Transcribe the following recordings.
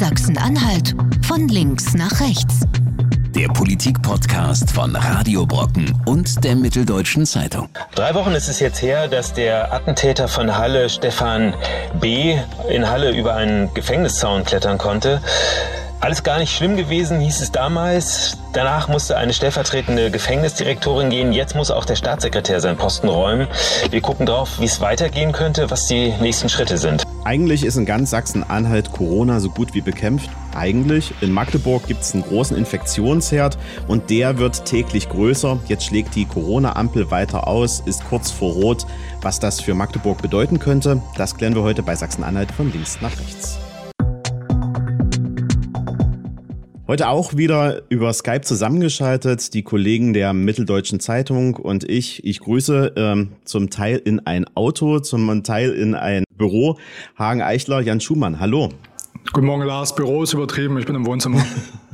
Sachsen-Anhalt von links nach rechts. Der Politik-Podcast von Radio Brocken und der Mitteldeutschen Zeitung. Drei Wochen ist es jetzt her, dass der Attentäter von Halle, Stefan B., in Halle über einen Gefängniszaun klettern konnte. Alles gar nicht schlimm gewesen, hieß es damals. Danach musste eine stellvertretende Gefängnisdirektorin gehen. Jetzt muss auch der Staatssekretär seinen Posten räumen. Wir gucken drauf, wie es weitergehen könnte, was die nächsten Schritte sind. Eigentlich ist in ganz Sachsen-Anhalt Corona so gut wie bekämpft. Eigentlich. In Magdeburg gibt es einen großen Infektionsherd und der wird täglich größer. Jetzt schlägt die Corona-Ampel weiter aus, ist kurz vor Rot. Was das für Magdeburg bedeuten könnte, das klären wir heute bei Sachsen-Anhalt von links nach rechts. Heute auch wieder über Skype zusammengeschaltet, die Kollegen der Mitteldeutschen Zeitung und ich. Ich grüße ähm, zum Teil in ein Auto, zum Teil in ein Büro. Hagen Eichler, Jan Schumann, hallo. Guten Morgen, Lars. Büro ist übertrieben, ich bin im Wohnzimmer.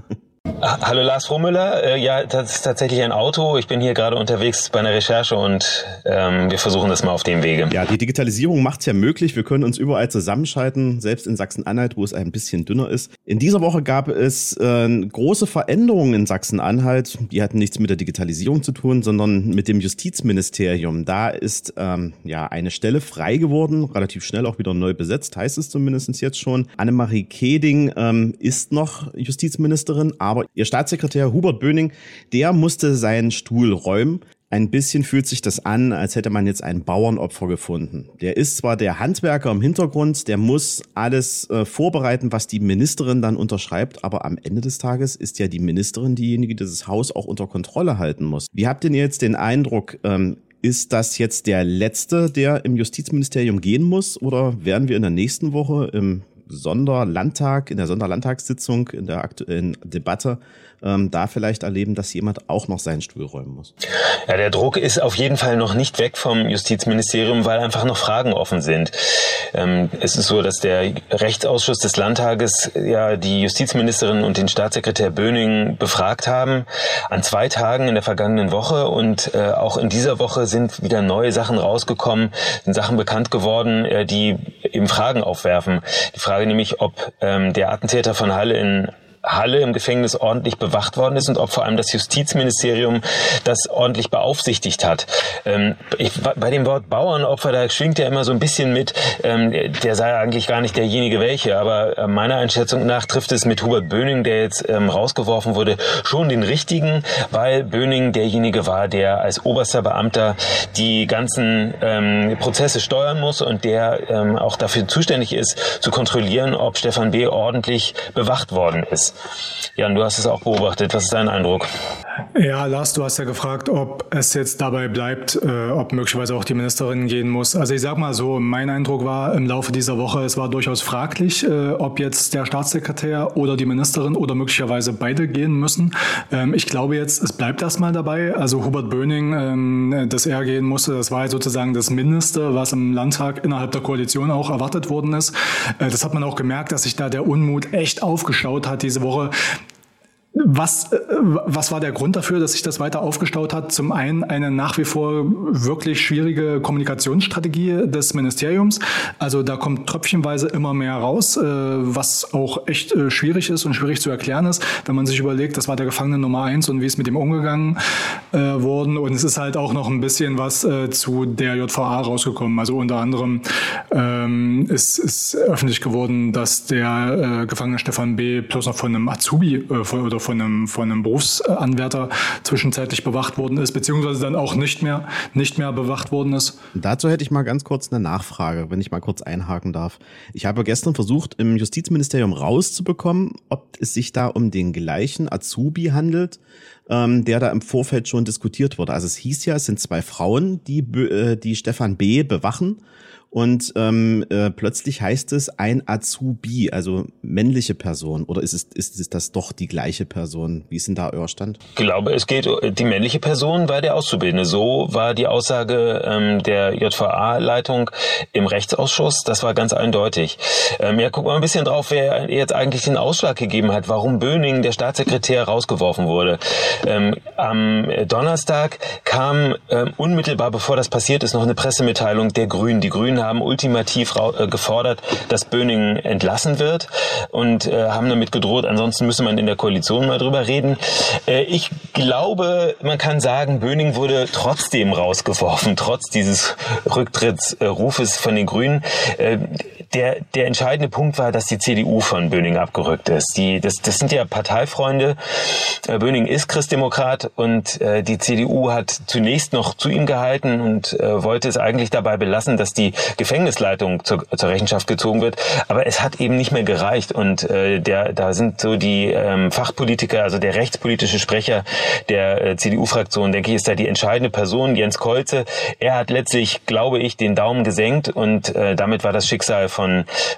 Hallo Lars Rummüller. Äh, ja, das ist tatsächlich ein Auto. Ich bin hier gerade unterwegs bei einer Recherche und ähm, wir versuchen das mal auf dem Wege. Ja, die Digitalisierung macht es ja möglich. Wir können uns überall zusammenschalten, selbst in Sachsen-Anhalt, wo es ein bisschen dünner ist. In dieser Woche gab es äh, große Veränderungen in Sachsen-Anhalt. Die hatten nichts mit der Digitalisierung zu tun, sondern mit dem Justizministerium. Da ist ähm, ja eine Stelle frei geworden, relativ schnell auch wieder neu besetzt, heißt es zumindest jetzt schon. Annemarie Keding ähm, ist noch Justizministerin, aber Ihr Staatssekretär Hubert Böning, der musste seinen Stuhl räumen. Ein bisschen fühlt sich das an, als hätte man jetzt ein Bauernopfer gefunden. Der ist zwar der Handwerker im Hintergrund, der muss alles äh, vorbereiten, was die Ministerin dann unterschreibt, aber am Ende des Tages ist ja die Ministerin diejenige, die das Haus auch unter Kontrolle halten muss. Wie habt ihr jetzt den Eindruck, ähm, ist das jetzt der letzte, der im Justizministerium gehen muss oder werden wir in der nächsten Woche im Sonderlandtag, in der Sonderlandtagssitzung, in der aktuellen Debatte ähm, da vielleicht erleben, dass jemand auch noch seinen Stuhl räumen muss. Ja, der Druck ist auf jeden Fall noch nicht weg vom Justizministerium, weil einfach noch Fragen offen sind. Ähm, es ist so, dass der Rechtsausschuss des Landtages ja die Justizministerin und den Staatssekretär Böning befragt haben an zwei Tagen in der vergangenen Woche und äh, auch in dieser Woche sind wieder neue Sachen rausgekommen, sind Sachen bekannt geworden, äh, die eben Fragen aufwerfen. Die Frage nämlich, ob ähm, der Attentäter von Halle in Halle im Gefängnis ordentlich bewacht worden ist und ob vor allem das Justizministerium das ordentlich beaufsichtigt hat. Ähm, ich, bei dem Wort Bauernopfer, da schwingt ja immer so ein bisschen mit, ähm, der sei eigentlich gar nicht derjenige welche, aber äh, meiner Einschätzung nach trifft es mit Hubert Böning, der jetzt ähm, rausgeworfen wurde, schon den richtigen, weil Böning derjenige war, der als oberster Beamter die ganzen ähm, Prozesse steuern muss und der ähm, auch dafür zuständig ist, zu kontrollieren, ob Stefan B. ordentlich bewacht worden ist. Jan, du hast es auch beobachtet. Was ist dein Eindruck? Ja, Lars, du hast ja gefragt, ob es jetzt dabei bleibt, äh, ob möglicherweise auch die Ministerin gehen muss. Also ich sag mal so, mein Eindruck war im Laufe dieser Woche, es war durchaus fraglich, äh, ob jetzt der Staatssekretär oder die Ministerin oder möglicherweise beide gehen müssen. Ähm, ich glaube jetzt, es bleibt erstmal dabei. Also Hubert Böning, ähm, dass er gehen musste, das war sozusagen das Mindeste, was im Landtag innerhalb der Koalition auch erwartet worden ist. Äh, das hat man auch gemerkt, dass sich da der Unmut echt aufgeschaut hat diese Woche. Was, äh, was war der Grund dafür, dass sich das weiter aufgestaut hat? Zum einen eine nach wie vor wirklich schwierige Kommunikationsstrategie des Ministeriums. Also da kommt tröpfchenweise immer mehr raus, äh, was auch echt äh, schwierig ist und schwierig zu erklären ist, wenn man sich überlegt, das war der Gefangene Nummer eins und wie es mit ihm umgegangen worden. Und es ist halt auch noch ein bisschen was zu der JVA rausgekommen. Also unter anderem ähm, ist, ist öffentlich geworden, dass der Gefangene Stefan B. bloß noch von einem Azubi oder von einem, von einem Berufsanwärter zwischenzeitlich bewacht worden ist, beziehungsweise dann auch nicht mehr, nicht mehr bewacht worden ist. Dazu hätte ich mal ganz kurz eine Nachfrage, wenn ich mal kurz einhaken darf. Ich habe gestern versucht, im Justizministerium rauszubekommen, ob es sich da um den gleichen Azubi handelt, ähm, der da im Vorfeld schon diskutiert wurde. Also es hieß ja, es sind zwei Frauen, die, äh, die Stefan B. bewachen und ähm, äh, plötzlich heißt es ein Azubi, also männliche Person. Oder ist es, ist es das doch die gleiche Person? Wie ist denn da euer Stand? Ich glaube, es geht, die männliche Person war der Auszubildende. So war die Aussage ähm, der JVA-Leitung im Rechtsausschuss. Das war ganz eindeutig. Ähm, ja, guck mal ein bisschen drauf, wer jetzt eigentlich den Ausschlag gegeben hat, warum Böning, der Staatssekretär, rausgeworfen wurde. Ähm, am Donnerstag kam ähm, unmittelbar, bevor das passiert ist, noch eine Pressemitteilung der Grünen. Die Grünen haben ultimativ äh, gefordert, dass Böning entlassen wird und äh, haben damit gedroht, ansonsten müsse man in der Koalition mal drüber reden. Äh, ich glaube, man kann sagen, Böning wurde trotzdem rausgeworfen, trotz dieses Rücktrittsrufes von den Grünen. Äh, der, der entscheidende Punkt war, dass die CDU von Böning abgerückt ist. Die, das, das sind ja Parteifreunde. Äh, Böning ist Christdemokrat und äh, die CDU hat zunächst noch zu ihm gehalten und äh, wollte es eigentlich dabei belassen, dass die Gefängnisleitung zur, zur Rechenschaft gezogen wird. Aber es hat eben nicht mehr gereicht und äh, der, da sind so die ähm, Fachpolitiker, also der rechtspolitische Sprecher der äh, CDU-Fraktion, denke ich, ist da die entscheidende Person, Jens Kolze. Er hat letztlich, glaube ich, den Daumen gesenkt und äh, damit war das Schicksal von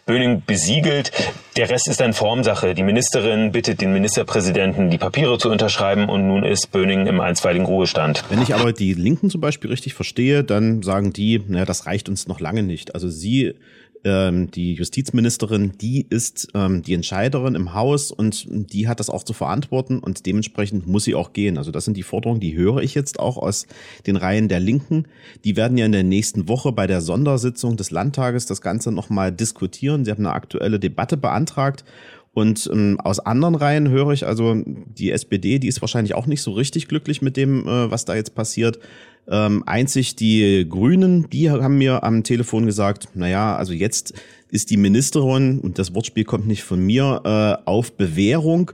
Böning besiegelt. Der Rest ist dann Formsache. Die Ministerin bittet den Ministerpräsidenten, die Papiere zu unterschreiben und nun ist Böning im einstweiligen Ruhestand. Wenn ich aber die Linken zum Beispiel richtig verstehe, dann sagen die, naja, das reicht uns noch lange nicht. Also sie ähm, die Justizministerin, die ist ähm, die Entscheiderin im Haus und die hat das auch zu verantworten und dementsprechend muss sie auch gehen. Also das sind die Forderungen, die höre ich jetzt auch aus den Reihen der Linken. Die werden ja in der nächsten Woche bei der Sondersitzung des Landtages das Ganze nochmal diskutieren. Sie haben eine aktuelle Debatte beantragt und ähm, aus anderen Reihen höre ich, also die SPD, die ist wahrscheinlich auch nicht so richtig glücklich mit dem, äh, was da jetzt passiert. Ähm, einzig die Grünen, die haben mir am Telefon gesagt, naja, also jetzt ist die Ministerin, und das Wortspiel kommt nicht von mir, äh, auf Bewährung.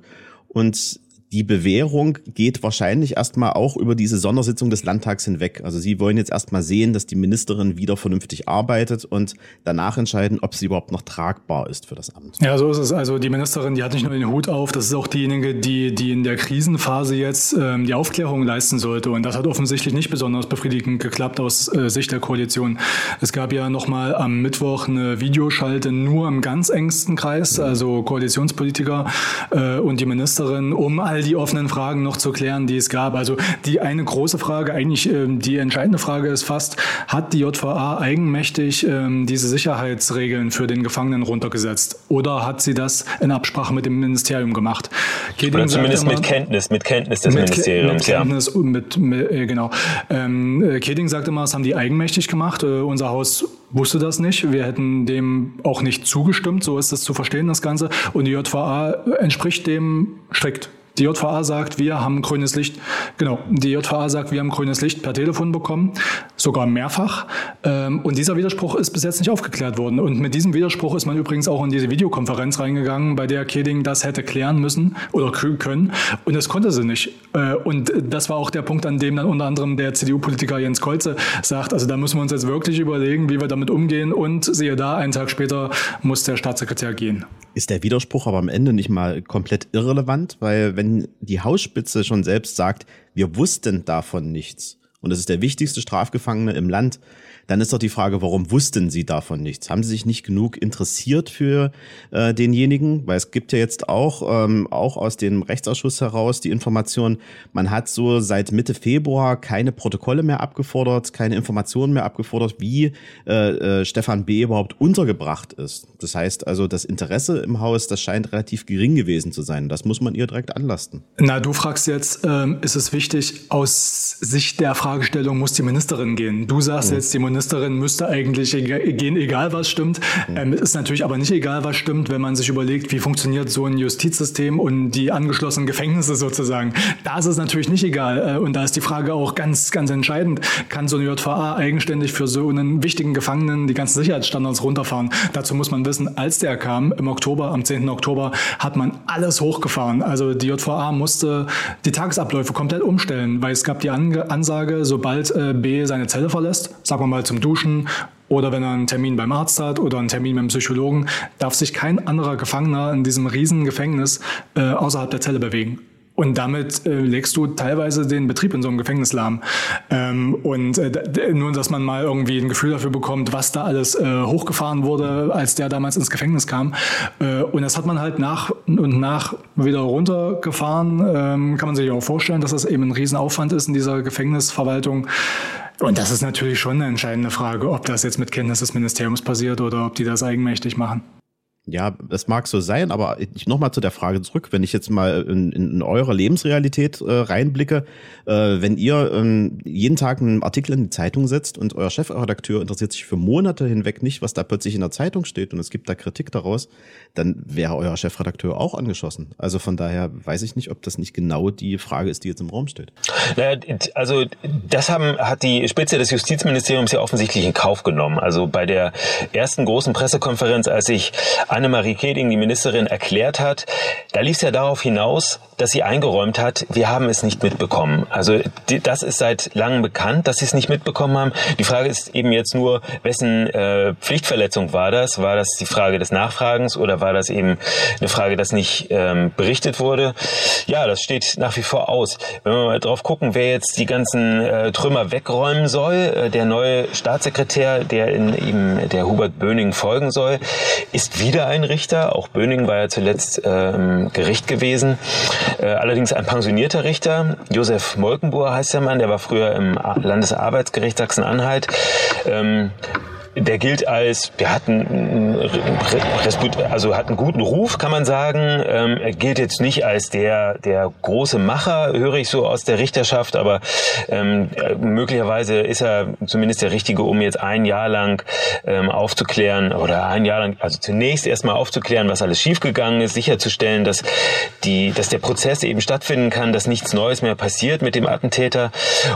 Und die Bewährung geht wahrscheinlich erstmal auch über diese Sondersitzung des Landtags hinweg. Also Sie wollen jetzt erstmal sehen, dass die Ministerin wieder vernünftig arbeitet und danach entscheiden, ob sie überhaupt noch tragbar ist für das Amt. Ja, so ist es. Also die Ministerin, die hat nicht nur den Hut auf, das ist auch diejenige, die, die in der Krisenphase jetzt ähm, die Aufklärung leisten sollte. Und das hat offensichtlich nicht besonders befriedigend geklappt aus äh, Sicht der Koalition. Es gab ja nochmal am Mittwoch eine Videoschalte nur im ganz engsten Kreis, also Koalitionspolitiker äh, und die Ministerin, um all die offenen Fragen noch zu klären, die es gab. Also die eine große Frage, eigentlich ähm, die entscheidende Frage ist fast, hat die JVA eigenmächtig ähm, diese Sicherheitsregeln für den Gefangenen runtergesetzt? Oder hat sie das in Absprache mit dem Ministerium gemacht? Keding Oder zumindest immer, mit Kenntnis, mit Kenntnis des mit Ministeriums. Ke mit Kenntnis, ja. mit, mit, äh, genau. Ähm, äh, Keding sagt immer, das haben die eigenmächtig gemacht. Äh, unser Haus wusste das nicht. Wir hätten dem auch nicht zugestimmt. So ist das zu verstehen, das Ganze. Und die JVA entspricht dem strikt. Die JVA sagt, wir haben grünes Licht. Genau, die JVA sagt, wir haben grünes Licht per Telefon bekommen, sogar mehrfach. Ähm, und dieser Widerspruch ist bis jetzt nicht aufgeklärt worden. Und mit diesem Widerspruch ist man übrigens auch in diese Videokonferenz reingegangen, bei der Keding das hätte klären müssen oder können. Und das konnte sie nicht. Äh, und das war auch der Punkt, an dem dann unter anderem der CDU-Politiker Jens Kolze sagt, also da müssen wir uns jetzt wirklich überlegen, wie wir damit umgehen. Und siehe da, einen Tag später muss der Staatssekretär gehen. Ist der Widerspruch aber am Ende nicht mal komplett irrelevant? Weil wenn die Hausspitze schon selbst sagt, wir wussten davon nichts und das ist der wichtigste Strafgefangene im Land, dann ist doch die Frage, warum wussten Sie davon nichts? Haben Sie sich nicht genug interessiert für äh, denjenigen? Weil es gibt ja jetzt auch, ähm, auch aus dem Rechtsausschuss heraus die Information, man hat so seit Mitte Februar keine Protokolle mehr abgefordert, keine Informationen mehr abgefordert, wie äh, äh, Stefan B. überhaupt untergebracht ist. Das heißt also, das Interesse im Haus, das scheint relativ gering gewesen zu sein. Das muss man ihr direkt anlasten. Na, du fragst jetzt, ähm, ist es wichtig, aus Sicht der Fragestellung muss die Ministerin gehen. Du sagst mhm. jetzt, die Ministerin müsste eigentlich gehen, egal was stimmt. Mhm. Ähm, ist natürlich aber nicht egal, was stimmt, wenn man sich überlegt, wie funktioniert so ein Justizsystem und die angeschlossenen Gefängnisse sozusagen. Da ist es natürlich nicht egal. Äh, und da ist die Frage auch ganz, ganz entscheidend. Kann so eine JVA eigenständig für so einen wichtigen Gefangenen die ganzen Sicherheitsstandards runterfahren? Dazu muss man wissen, als der kam im Oktober, am 10. Oktober, hat man alles hochgefahren. Also die JVA musste die Tagesabläufe komplett umstellen, weil es gab die Ansage, sobald äh, B seine Zelle verlässt, sagen wir mal zum Duschen oder wenn er einen Termin beim Arzt hat oder einen Termin beim Psychologen, darf sich kein anderer Gefangener in diesem riesen Gefängnis äh, außerhalb der Zelle bewegen. Und damit äh, legst du teilweise den Betrieb in so einem Gefängnis lahm. Ähm, und äh, nur, dass man mal irgendwie ein Gefühl dafür bekommt, was da alles äh, hochgefahren wurde, als der damals ins Gefängnis kam. Äh, und das hat man halt nach und nach wieder runtergefahren. Ähm, kann man sich auch vorstellen, dass das eben ein Riesenaufwand ist in dieser Gefängnisverwaltung. Und das ist natürlich schon eine entscheidende Frage, ob das jetzt mit Kenntnis des Ministeriums passiert oder ob die das eigenmächtig machen. Ja, das mag so sein, aber ich nochmal zu der Frage zurück, wenn ich jetzt mal in, in eure Lebensrealität äh, reinblicke, äh, wenn ihr äh, jeden Tag einen Artikel in die Zeitung setzt und euer Chefredakteur interessiert sich für Monate hinweg nicht, was da plötzlich in der Zeitung steht und es gibt da Kritik daraus, dann wäre euer Chefredakteur auch angeschossen. Also von daher weiß ich nicht, ob das nicht genau die Frage ist, die jetzt im Raum steht. Naja, also das haben, hat die Spitze des Justizministeriums ja offensichtlich in Kauf genommen. Also bei der ersten großen Pressekonferenz, als ich Annemarie Keding, die Ministerin, erklärt hat, da lief es ja darauf hinaus, dass sie eingeräumt hat, wir haben es nicht mitbekommen. Also das ist seit langem bekannt, dass sie es nicht mitbekommen haben. Die Frage ist eben jetzt nur, wessen äh, Pflichtverletzung war das? War das die Frage des Nachfragens oder war das eben eine Frage, dass nicht ähm, berichtet wurde? Ja, das steht nach wie vor aus. Wenn wir mal drauf gucken, wer jetzt die ganzen äh, Trümmer wegräumen soll, äh, der neue Staatssekretär, der in ihm der Hubert Böning folgen soll, ist wieder Richter. Auch Böning war ja zuletzt ähm, Gericht gewesen. Äh, allerdings ein pensionierter Richter. Josef Molkenbuhr heißt der Mann, der war früher im Landesarbeitsgericht Sachsen-Anhalt. Ähm, der gilt als, der hat einen, also hat einen guten Ruf, kann man sagen. Ähm, er gilt jetzt nicht als der, der große Macher, höre ich so aus der Richterschaft, aber ähm, möglicherweise ist er zumindest der Richtige, um jetzt ein Jahr lang ähm, aufzuklären oder ein Jahr lang, also zunächst erstmal aufzuklären, was alles schiefgegangen ist, sicherzustellen, dass die, dass der Prozess eben stattfinden kann, dass nichts Neues mehr passiert mit dem Attentäter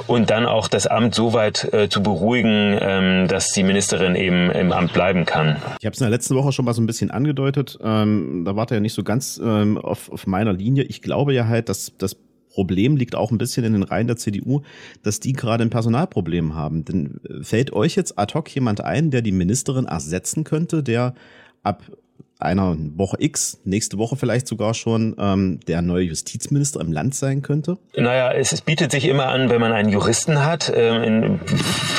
und dann auch das Amt so weit äh, zu beruhigen, ähm, dass die Ministerin Ministerin eben im Amt bleiben kann. Ich habe es in der letzten Woche schon mal so ein bisschen angedeutet. Ähm, da war er ja nicht so ganz ähm, auf, auf meiner Linie. Ich glaube ja halt, dass das Problem liegt auch ein bisschen in den Reihen der CDU, dass die gerade ein Personalproblem haben. Denn äh, fällt euch jetzt ad hoc jemand ein, der die Ministerin ersetzen könnte, der ab einer Woche X, nächste Woche vielleicht sogar schon, ähm, der neue Justizminister im Land sein könnte? Naja, es, es bietet sich immer an, wenn man einen Juristen hat. Ähm,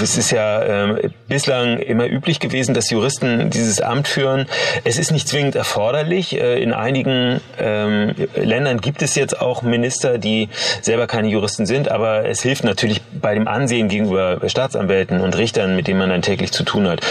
es ist ja ähm, bislang immer üblich gewesen, dass Juristen dieses Amt führen. Es ist nicht zwingend erforderlich. Äh, in einigen ähm, Ländern gibt es jetzt auch Minister, die selber keine Juristen sind, aber es hilft natürlich bei dem Ansehen gegenüber Staatsanwälten und Richtern, mit denen man dann täglich zu tun hat.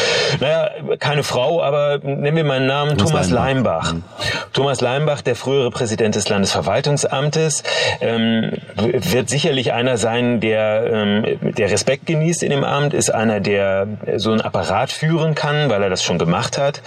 Naja, keine Frau, aber nennen wir meinen Namen, Thomas Thomas Leimbach. Mhm. Thomas Leimbach, der frühere Präsident des Landesverwaltungsamtes, ähm, wird sicherlich einer sein, der, ähm, der Respekt genießt in dem Amt, ist einer, der so einen Apparat führen kann, weil er das schon gemacht hat.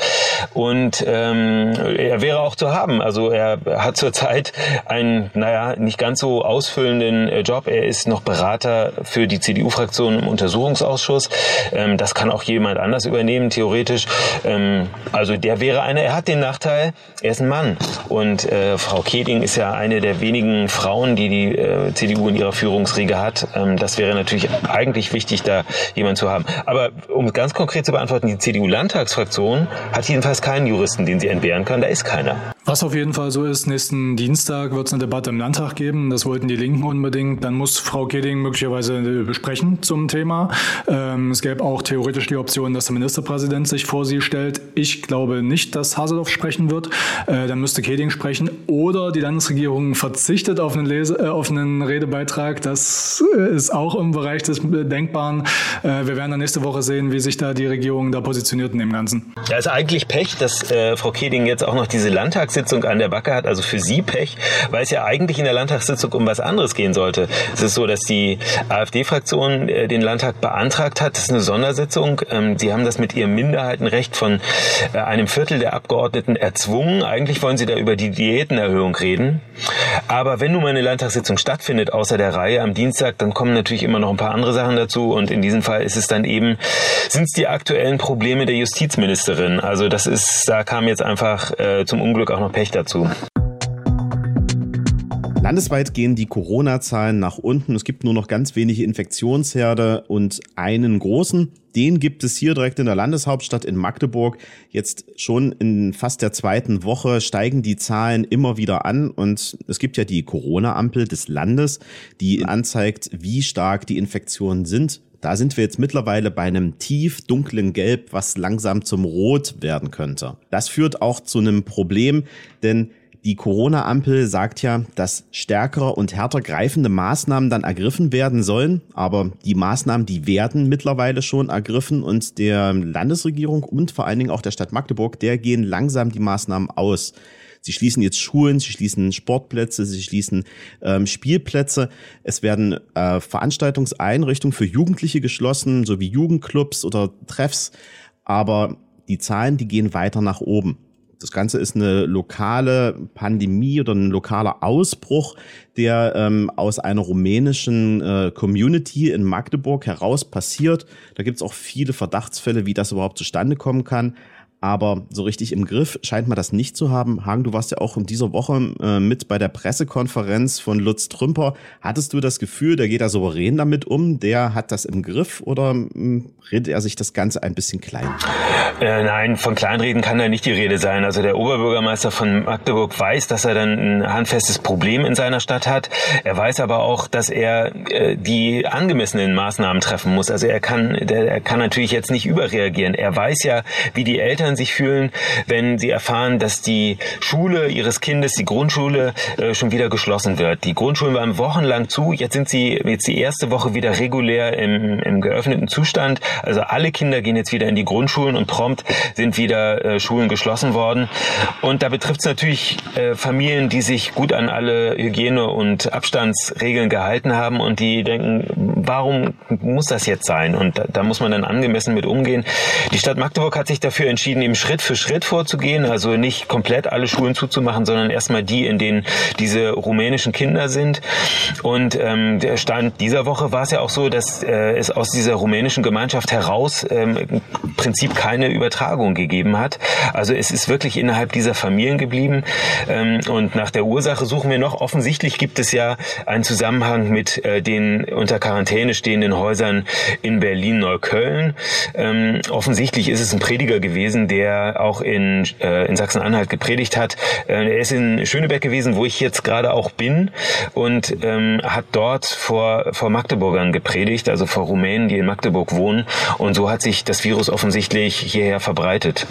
Und ähm, er wäre auch zu haben. Also er hat zurzeit einen, naja, nicht ganz so ausfüllenden äh, Job. Er ist noch Berater für die CDU-Fraktion im Untersuchungsausschuss. Ähm, das kann auch jemand anders übernehmen, theoretisch. Ähm, also der wäre einer, er hat hat den Nachteil, er ist ein Mann. Und äh, Frau Keding ist ja eine der wenigen Frauen, die die äh, CDU in ihrer Führungsriege hat. Ähm, das wäre natürlich eigentlich wichtig, da jemanden zu haben. Aber um ganz konkret zu beantworten, die CDU-Landtagsfraktion hat jedenfalls keinen Juristen, den sie entbehren kann. Da ist keiner. Was auf jeden Fall so ist, nächsten Dienstag wird es eine Debatte im Landtag geben. Das wollten die Linken unbedingt. Dann muss Frau Keding möglicherweise besprechen zum Thema. Ähm, es gäbe auch theoretisch die Option, dass der Ministerpräsident sich vor sie stellt. Ich glaube nicht, dass Hase Haseloff sprechen wird, äh, dann müsste Keding sprechen. Oder die Landesregierung verzichtet auf einen, Lese, äh, auf einen Redebeitrag. Das äh, ist auch im Bereich des Denkbaren. Äh, wir werden dann nächste Woche sehen, wie sich da die Regierung da positioniert in dem Ganzen. Ja, ist eigentlich Pech, dass äh, Frau Keding jetzt auch noch diese Landtagssitzung an der Backe hat. Also für sie Pech, weil es ja eigentlich in der Landtagssitzung um was anderes gehen sollte. Es ist so, dass die AfD-Fraktion äh, den Landtag beantragt hat. Das ist eine Sondersitzung. Ähm, sie haben das mit ihrem Minderheitenrecht von äh, einem Viertel der Abgeordneten Abgeordneten erzwungen. Eigentlich wollen sie da über die Diätenerhöhung reden. Aber wenn nun mal eine Landtagssitzung stattfindet, außer der Reihe am Dienstag, dann kommen natürlich immer noch ein paar andere Sachen dazu. Und in diesem Fall ist es dann eben, sind es die aktuellen Probleme der Justizministerin. Also das ist, da kam jetzt einfach äh, zum Unglück auch noch Pech dazu. Landesweit gehen die Corona-Zahlen nach unten. Es gibt nur noch ganz wenige Infektionsherde und einen großen. Den gibt es hier direkt in der Landeshauptstadt in Magdeburg. Jetzt schon in fast der zweiten Woche steigen die Zahlen immer wieder an und es gibt ja die Corona-Ampel des Landes, die anzeigt, wie stark die Infektionen sind. Da sind wir jetzt mittlerweile bei einem tief dunklen Gelb, was langsam zum Rot werden könnte. Das führt auch zu einem Problem, denn Die Corona-Ampel sagt ja, dass stärkere und härter greifende Maßnahmen dann ergriffen werden sollen. Aber die Maßnahmen, die werden mittlerweile schon ergriffen und der Landesregierung und vor allen Dingen auch der Stadt Magdeburg, der gehen langsam die Maßnahmen aus. Sie schließen jetzt Schulen, sie schließen Sportplätze, sie schließen ähm, Spielplätze. Es werden äh, Veranstaltungseinrichtungen für Jugendliche geschlossen, sowie Jugendclubs oder Treffs. Aber die Zahlen, die gehen weiter nach oben. Das Ganze ist eine lokale Pandemie oder ein lokaler Ausbruch, der ähm, aus einer rumänischen äh, Community in Magdeburg heraus passiert. Da gibt es auch viele Verdachtsfälle, wie das überhaupt zustande kommen kann. Aber so richtig im Griff scheint man das nicht zu haben. Hagen, du warst ja auch in dieser Woche äh, mit bei der Pressekonferenz von Lutz Trümper. Hattest du das Gefühl, der geht da souverän damit um? Der hat das im Griff oder mh, hm, redet er sich das Ganze ein bisschen klein? Äh, nein, von Kleinreden kann da nicht die Rede sein. Also der Oberbürgermeister von Magdeburg weiß, dass er dann ein handfestes Problem in seiner Stadt hat. Er weiß aber auch, dass er äh, die angemessenen Maßnahmen treffen muss. Also er kann, der, er kann natürlich jetzt nicht überreagieren. Er weiß ja, wie die Eltern Eltern sich fühlen, wenn sie erfahren, dass die Schule ihres Kindes, die Grundschule, äh, schon wieder geschlossen wird. Die Grundschulen waren wochenlang zu, jetzt sind sie jetzt die erste Woche wieder regulär im, im geöffneten Zustand. Also alle Kinder gehen jetzt wieder in die Grundschulen und prompt sind wieder äh, Schulen geschlossen worden. Und da betrifft es natürlich äh, Familien, die sich gut an alle Hygiene- und Abstandsregeln gehalten haben und die denken, warum muss das jetzt sein? Und da, da muss man dann angemessen mit umgehen. Die Stadt Magdeburg hat sich dafür entschieden, eben Schritt für Schritt vorzugehen, also nicht komplett alle Schulen zuzumachen, sondern erstmal die, in denen diese rumänischen Kinder sind. Und ähm, der Stand dieser Woche war es ja auch so, dass äh, es aus dieser rumänischen Gemeinschaft heraus ähm, im Prinzip keine Übertragung gegeben hat. Also es ist wirklich innerhalb dieser Familien geblieben. Ähm, und nach der Ursache suchen wir noch. Offensichtlich gibt es ja einen Zusammenhang mit äh, den unter Quarantäne stehenden Häusern in Berlin-Neukölln. Ähm, offensichtlich ist es ein Prediger gewesen, der auch in, äh, in Sachsen-Anhalt gepredigt hat. Äh, er ist in Schöneberg gewesen, wo ich jetzt gerade auch bin und ähm, hat dort vor, vor Magdeburgern gepredigt, also vor Rumänen, die in Magdeburg wohnen. Und so hat sich das Virus offensichtlich hierher verbreitet.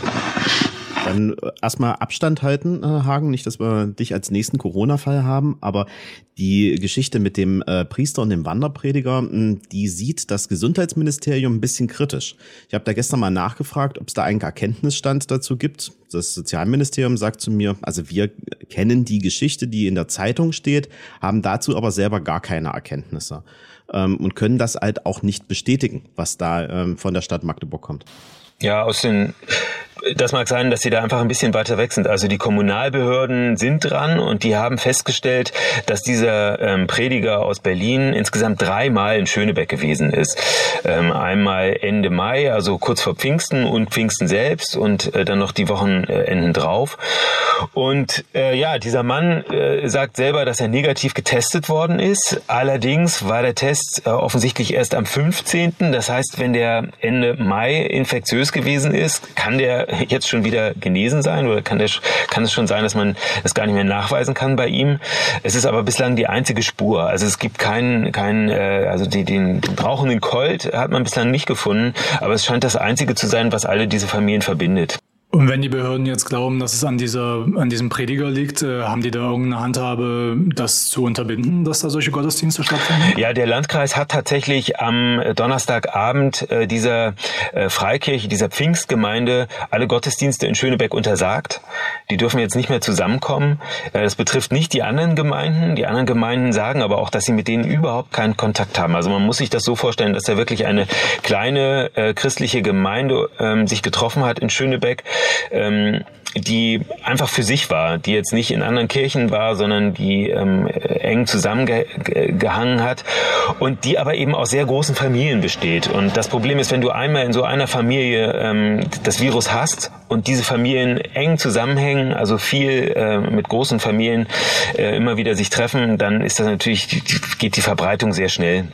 Dann äh, erstmal Abstand halten, äh, Hagen. Nicht, dass wir dich als nächsten Corona-Fall haben, aber die Geschichte mit dem äh, Priester und dem Wanderprediger, hm, die sieht das Gesundheitsministerium ein bisschen kritisch. Ich habe da gestern mal nachgefragt, ob es da einen Erkenntnisstand dazu gibt. Das Sozialministerium sagt zu mir, also wir kennen die Geschichte, die in der Zeitung steht, haben dazu aber selber gar keine Erkenntnisse ähm, und können das halt auch nicht bestätigen, was da ähm, von der Stadt Magdeburg kommt. Ja, aus den das mag sein, dass sie da einfach ein bisschen weiter weg sind. Also die Kommunalbehörden sind dran und die haben festgestellt, dass dieser ähm, Prediger aus Berlin insgesamt dreimal in Schönebeck gewesen ist. Ähm, einmal Ende Mai, also kurz vor Pfingsten und Pfingsten selbst und äh, dann noch die Wochenenden drauf. Und äh, ja, dieser Mann äh, sagt selber, dass er negativ getestet worden ist. Allerdings war der Test äh, offensichtlich erst am 15. Das heißt, wenn der Ende Mai infektiös gewesen ist, kann der jetzt schon wieder genesen sein oder kann, der, kann es schon sein, dass man es gar nicht mehr nachweisen kann bei ihm? Es ist aber bislang die einzige Spur. Also es gibt keinen, keinen äh, also die, den, den rauchenden Colt hat man bislang nicht gefunden, aber es scheint das einzige zu sein, was alle diese Familien verbindet. Und wenn die Behörden jetzt glauben, dass es an dieser, an diesem Prediger liegt, äh, haben die da irgendeine Handhabe, das zu unterbinden, dass da solche Gottesdienste stattfinden? Ja, der Landkreis hat tatsächlich am Donnerstagabend äh, dieser äh, Freikirche, dieser Pfingstgemeinde alle Gottesdienste in Schönebeck untersagt. Die dürfen jetzt nicht mehr zusammenkommen. Äh, das betrifft nicht die anderen Gemeinden. Die anderen Gemeinden sagen aber auch, dass sie mit denen überhaupt keinen Kontakt haben. Also man muss sich das so vorstellen, dass da wirklich eine kleine äh, christliche Gemeinde ähm, sich getroffen hat in Schönebeck ähm, die einfach für sich war, die jetzt nicht in anderen Kirchen war, sondern die ähm, eng zusammengehangen hat und die aber eben aus sehr großen Familien besteht. Und das Problem ist, wenn du einmal in so einer Familie ähm, das Virus hast und diese Familien eng zusammenhängen, also viel äh, mit großen Familien äh, immer wieder sich treffen, dann ist das natürlich, geht die Verbreitung sehr schnell.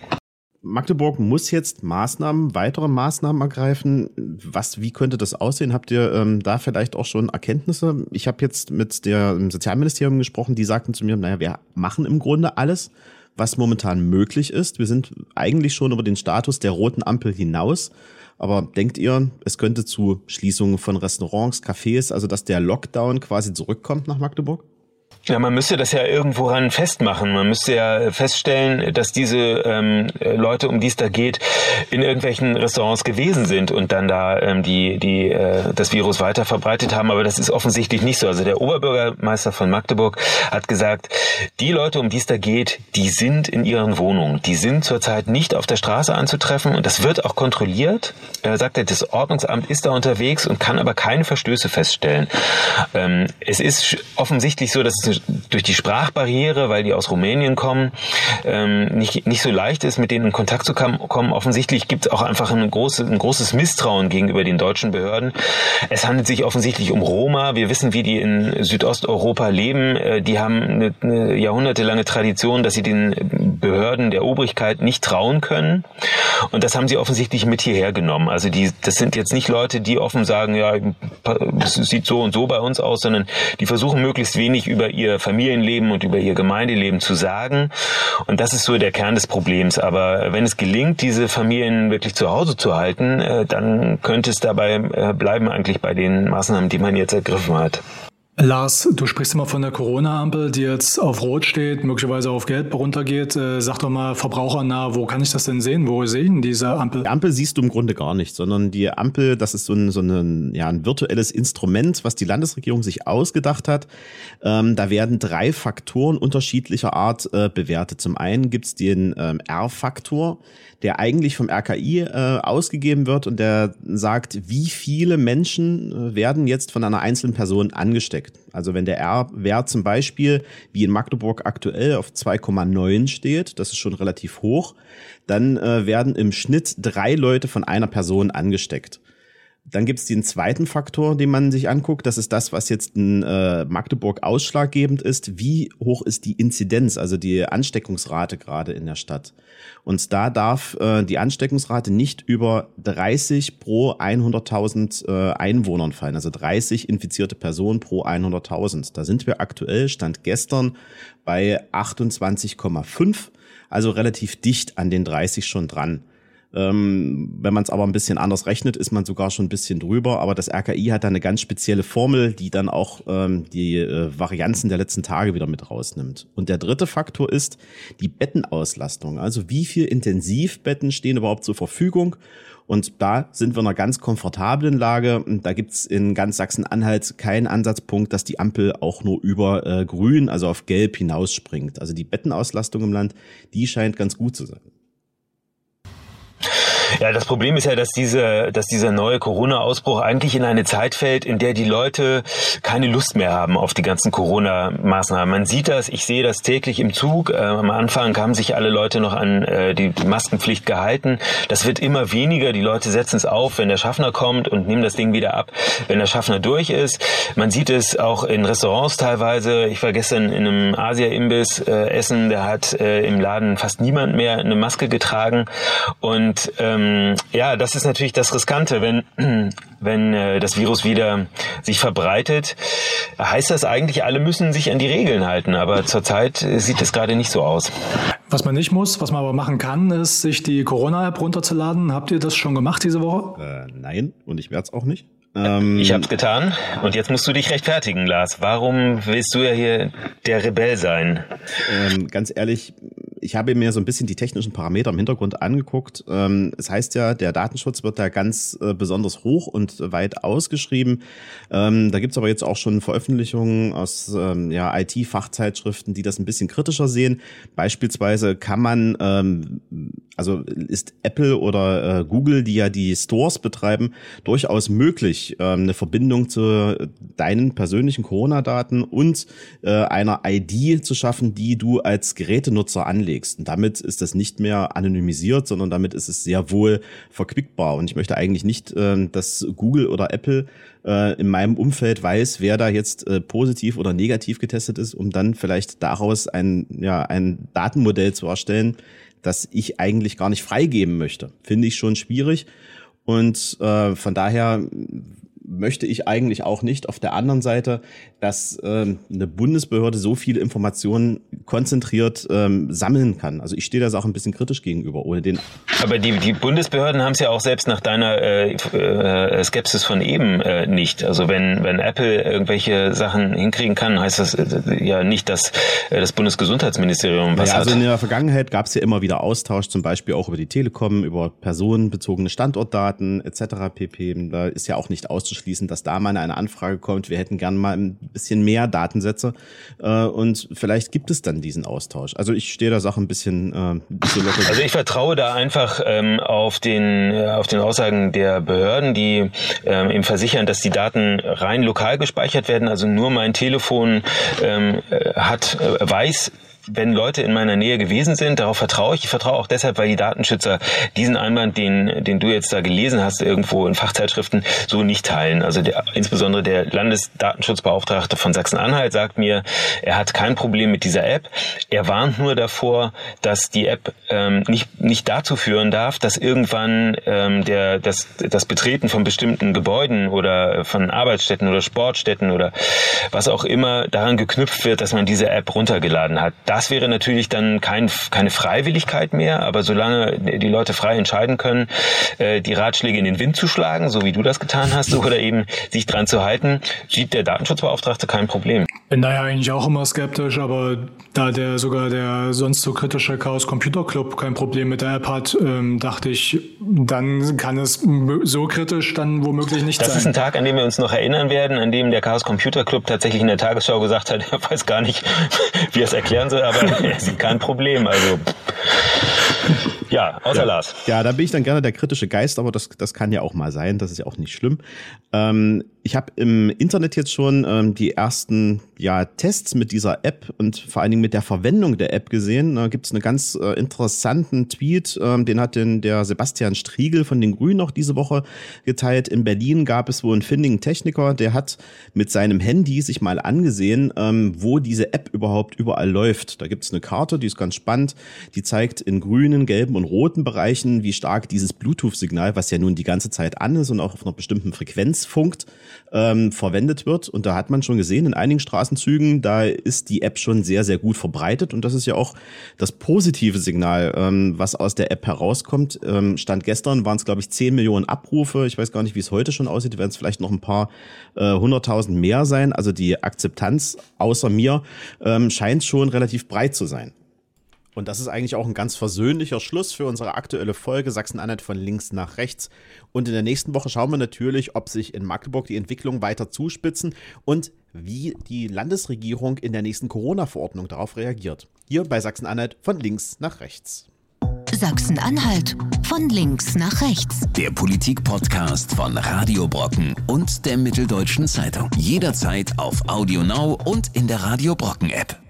Magdeburg muss jetzt Maßnahmen, weitere Maßnahmen ergreifen. Was, wie könnte das aussehen? Habt ihr ähm, da vielleicht auch schon Erkenntnisse? Ich habe jetzt mit dem Sozialministerium gesprochen, die sagten zu mir, naja, wir machen im Grunde alles, was momentan möglich ist. Wir sind eigentlich schon über den Status der roten Ampel hinaus. Aber denkt ihr, es könnte zu Schließungen von Restaurants, Cafés, also dass der Lockdown quasi zurückkommt nach Magdeburg? Ja, man müsste das ja irgendwo ran festmachen. Man müsste ja feststellen, dass diese ähm, Leute, um die es da geht, in irgendwelchen Restaurants gewesen sind und dann da ähm, die, die äh, das Virus weiter verbreitet haben. Aber das ist offensichtlich nicht so. Also der Oberbürgermeister von Magdeburg hat gesagt, die Leute, um die es da geht, die sind in ihren Wohnungen. Die sind zurzeit nicht auf der Straße anzutreffen und das wird auch kontrolliert. Er sagte, das Ordnungsamt ist da unterwegs und kann aber keine Verstöße feststellen. Ähm, es ist offensichtlich so, dass es durch die Sprachbarriere, weil die aus Rumänien kommen, ähm, nicht, nicht so leicht ist, mit denen in Kontakt zu kommen. Offensichtlich gibt es auch einfach ein, große, ein großes Misstrauen gegenüber den deutschen Behörden. Es handelt sich offensichtlich um Roma. Wir wissen, wie die in Südosteuropa leben. Äh, die haben eine, eine jahrhundertelange Tradition, dass sie den Behörden der Obrigkeit nicht trauen können. Und das haben sie offensichtlich mit hierher genommen. Also die, das sind jetzt nicht Leute, die offen sagen, ja, es sieht so und so bei uns aus, sondern die versuchen möglichst wenig über ihr ihr Familienleben und über ihr Gemeindeleben zu sagen. Und das ist so der Kern des Problems. Aber wenn es gelingt, diese Familien wirklich zu Hause zu halten, äh, dann könnte es dabei äh, bleiben eigentlich bei den Maßnahmen, die man jetzt ergriffen hat. Lars, du sprichst immer von der Corona-Ampel, die jetzt auf Rot steht, möglicherweise auf Gelb runtergeht. Äh, sag doch mal verbrauchernah, wo kann ich das denn sehen? Wo sehe ich denn diese Ampel? Die Ampel siehst du im Grunde gar nicht, sondern die Ampel, das ist so ein, so ein, ja, ein virtuelles Instrument, was die Landesregierung sich ausgedacht hat. Ähm, da werden drei Faktoren unterschiedlicher Art äh, bewertet. Zum einen gibt's den ähm, R-Faktor, der eigentlich vom RKI äh, ausgegeben wird und der sagt, wie viele Menschen äh, werden jetzt von einer einzelnen Person angesteckt. Also wenn der R-Wert zum Beispiel wie in Magdeburg aktuell auf 2,9 steht, das ist schon relativ hoch, dann äh, werden im Schnitt drei Leute von einer Person angesteckt. Dann gibt es den zweiten Faktor, den man sich anguckt. Das ist das, was jetzt in äh, Magdeburg ausschlaggebend ist. Wie hoch ist die Inzidenz, also die Ansteckungsrate gerade in der Stadt? Und da darf äh, die Ansteckungsrate nicht über 30 pro 100.000 äh, Einwohnern fallen. Also 30 infizierte Personen pro 100.000. Da sind wir aktuell, stand gestern, bei 28,5. Also relativ dicht an den 30 schon dran. Ähm, wenn man es aber ein bisschen anders rechnet, ist man sogar schon ein bisschen drüber. Aber das RKI hat da eine ganz spezielle Formel, die dann auch ähm, die äh, Varianzen der letzten Tage wieder mit rausnimmt. Und der dritte Faktor ist die Bettenauslastung. Also wie viel Intensivbetten stehen überhaupt zur Verfügung? Und da sind wir in einer ganz komfortablen Lage. Da gibt's in ganz Sachsen-Anhalt keinen Ansatzpunkt, dass die Ampel auch nur über äh, grün, also auf gelb hinausspringt. Also die Bettenauslastung im Land, die scheint ganz gut zu sein. Ja, das Problem ist ja, dass diese, dass dieser neue Corona-Ausbruch eigentlich in eine Zeit fällt, in der die Leute keine Lust mehr haben auf die ganzen Corona-Maßnahmen. Man sieht das, ich sehe das täglich im Zug. Äh, am Anfang haben sich alle Leute noch an äh, die Maskenpflicht gehalten. Das wird immer weniger. Die Leute setzen es auf, wenn der Schaffner kommt und nehmen das Ding wieder ab, wenn der Schaffner durch ist. Man sieht es auch in Restaurants teilweise. Ich war gestern in einem Asia-Imbiss äh, essen, da hat äh, im Laden fast niemand mehr eine Maske getragen. Und ähm, ähm, ja, das ist natürlich das Riskante, wenn, wenn äh, das Virus wieder sich verbreitet. Heißt das eigentlich, alle müssen sich an die Regeln halten, aber zurzeit sieht es gerade nicht so aus. Was man nicht muss, was man aber machen kann, ist, sich die Corona-App runterzuladen. Habt ihr das schon gemacht diese Woche? Äh, nein, und ich werde es auch nicht. Ähm, ich habe es getan und jetzt musst du dich rechtfertigen, Lars. Warum willst du ja hier der Rebell sein? Ähm, ganz ehrlich, ich habe mir so ein bisschen die technischen Parameter im Hintergrund angeguckt. Ähm, es heißt ja, der Datenschutz wird da ganz äh, besonders hoch und weit ausgeschrieben. Ähm, da gibt's aber jetzt auch schon Veröffentlichungen aus ähm, ja, IT-Fachzeitschriften, die das ein bisschen kritischer sehen. Beispielsweise kann man, ähm, also ist Apple oder äh, Google, die ja die Stores betreiben, durchaus möglich, ähm, eine Verbindung zu deinen persönlichen Corona-Daten und äh, einer ID zu schaffen, die du als Gerätenutzer anlegst anlegst. Und damit ist das nicht mehr anonymisiert, sondern damit ist es sehr wohl verquickbar. Und ich möchte eigentlich nicht, äh, dass Google oder Apple äh, in meinem Umfeld weiß, wer da jetzt äh, positiv oder negativ getestet ist, um dann vielleicht daraus ein, ja, ein Datenmodell zu erstellen, das ich eigentlich gar nicht freigeben möchte. Finde ich schon schwierig. Und äh, von daher möchte ich eigentlich auch nicht. Auf der anderen Seite, dass äh, eine Bundesbehörde so viele Informationen konzentriert ähm, sammeln kann. Also ich stehe da auch ein bisschen kritisch gegenüber, ohne den. Aber die, die Bundesbehörden haben es ja auch selbst nach deiner äh, äh, Skepsis von eben äh, nicht. Also wenn, wenn Apple irgendwelche Sachen hinkriegen kann, heißt das äh, ja nicht, dass äh, das Bundesgesundheitsministerium was ja, also hat. in der Vergangenheit gab es ja immer wieder Austausch, zum Beispiel auch über die Telekom, über personenbezogene Standortdaten etc. pp. Da ist ja auch nicht auszuschließen, dass da mal eine Anfrage kommt. Wir hätten gern mal ein bisschen mehr Datensätze äh, und vielleicht gibt es dann diesen Austausch. Also ich stehe der Sache ein bisschen, äh, bisschen locker. Also ich vertraue da einfach ähm, auf den äh, auf den Aussagen der Behörden, die ähm, eben versichern, dass die Daten rein lokal gespeichert werden. Also nur mein Telefon ähm, äh, hat äh, weiß wenn Leute in meiner Nähe gewesen sind, darauf vertraue ich. Ich vertraue auch deshalb, weil die Datenschützer diesen Einwand, den, den du jetzt da gelesen hast, irgendwo in Fachzeitschriften, so nicht teilen. Also der, insbesondere der Landesdatenschutzbeauftragte von Sachsen-Anhalt sagt mir, er hat kein Problem mit dieser App. Er warnt nur davor, dass die App ähm, nicht, nicht dazu führen darf, dass irgendwann ähm, der, das, das Betreten von bestimmten Gebäuden oder von Arbeitsstätten oder Sportstätten oder was auch immer daran geknüpft wird, dass man diese App runtergeladen hat. Das wäre natürlich dann kein, keine Freiwilligkeit mehr, aber solange die Leute frei entscheiden können, äh, die Ratschläge in den Wind zu schlagen, so wie du das getan hast, oder eben sich dran zu halten, sieht der Datenschutzbeauftragte kein Problem. Bin da ja eigentlich auch immer skeptisch, aber da der sogar der sonst so kritische Chaos Computer Club kein Problem mit der App hat, ähm, dachte ich, dann kann es so kritisch dann womöglich nicht das sein. Das ist ein Tag, an dem wir uns noch erinnern werden, an dem der Chaos Computer Club tatsächlich in der Tagesschau gesagt hat, er weiß gar nicht, wie er es erklären soll, aber er kein Problem. Also ja, außer ja. Lars. Ja, da bin ich dann gerne der kritische Geist, aber das, das kann ja auch mal sein, das ist ja auch nicht schlimm. Ähm, ich habe im Internet jetzt schon ähm, die ersten ja, Tests mit dieser App und vor allen Dingen mit der Verwendung der App gesehen. Da gibt es einen ganz äh, interessanten Tweet, ähm, den hat den, der Sebastian Striegel von den Grünen noch diese Woche geteilt. In Berlin gab es wohl einen findigen Techniker, der hat mit seinem Handy sich mal angesehen, ähm, wo diese App überhaupt überall läuft. Da gibt es eine Karte, die ist ganz spannend, die zeigt in grünen, gelben und roten Bereichen, wie stark dieses Bluetooth-Signal, was ja nun die ganze Zeit an ist und auch auf einer bestimmten Frequenz funkt, ähm, verwendet wird. Und da hat man schon gesehen, in einigen Straßenzügen, da ist die App schon sehr, sehr gut verbreitet. Und das ist ja auch das positive Signal, ähm, was aus der App herauskommt. Ähm, Stand gestern waren es, glaube ich, 10 Millionen Abrufe. Ich weiß gar nicht, wie es heute schon aussieht. Werden es vielleicht noch ein paar äh, hunderttausend äh, mehr sein. Also die Akzeptanz außer mir ähm, scheint schon relativ breit zu sein. Und das ist eigentlich auch ein ganz versöhnlicher Schluss für unsere aktuelle Folge Sachsen-Anhalt von links nach rechts. Und in der nächsten Woche schauen wir natürlich, ob sich in Magdeburg die Entwicklung weiter zuspitzen und wie die Landesregierung in der nächsten Corona-Verordnung darauf reagiert. Hier bei Sachsen-Anhalt von links nach rechts. Sachsen-Anhalt von links nach rechts. Der Politik-Podcast von Radio Brocken und der Mitteldeutschen Zeitung. Jederzeit auf Audio Now und in der Radio Brocken App.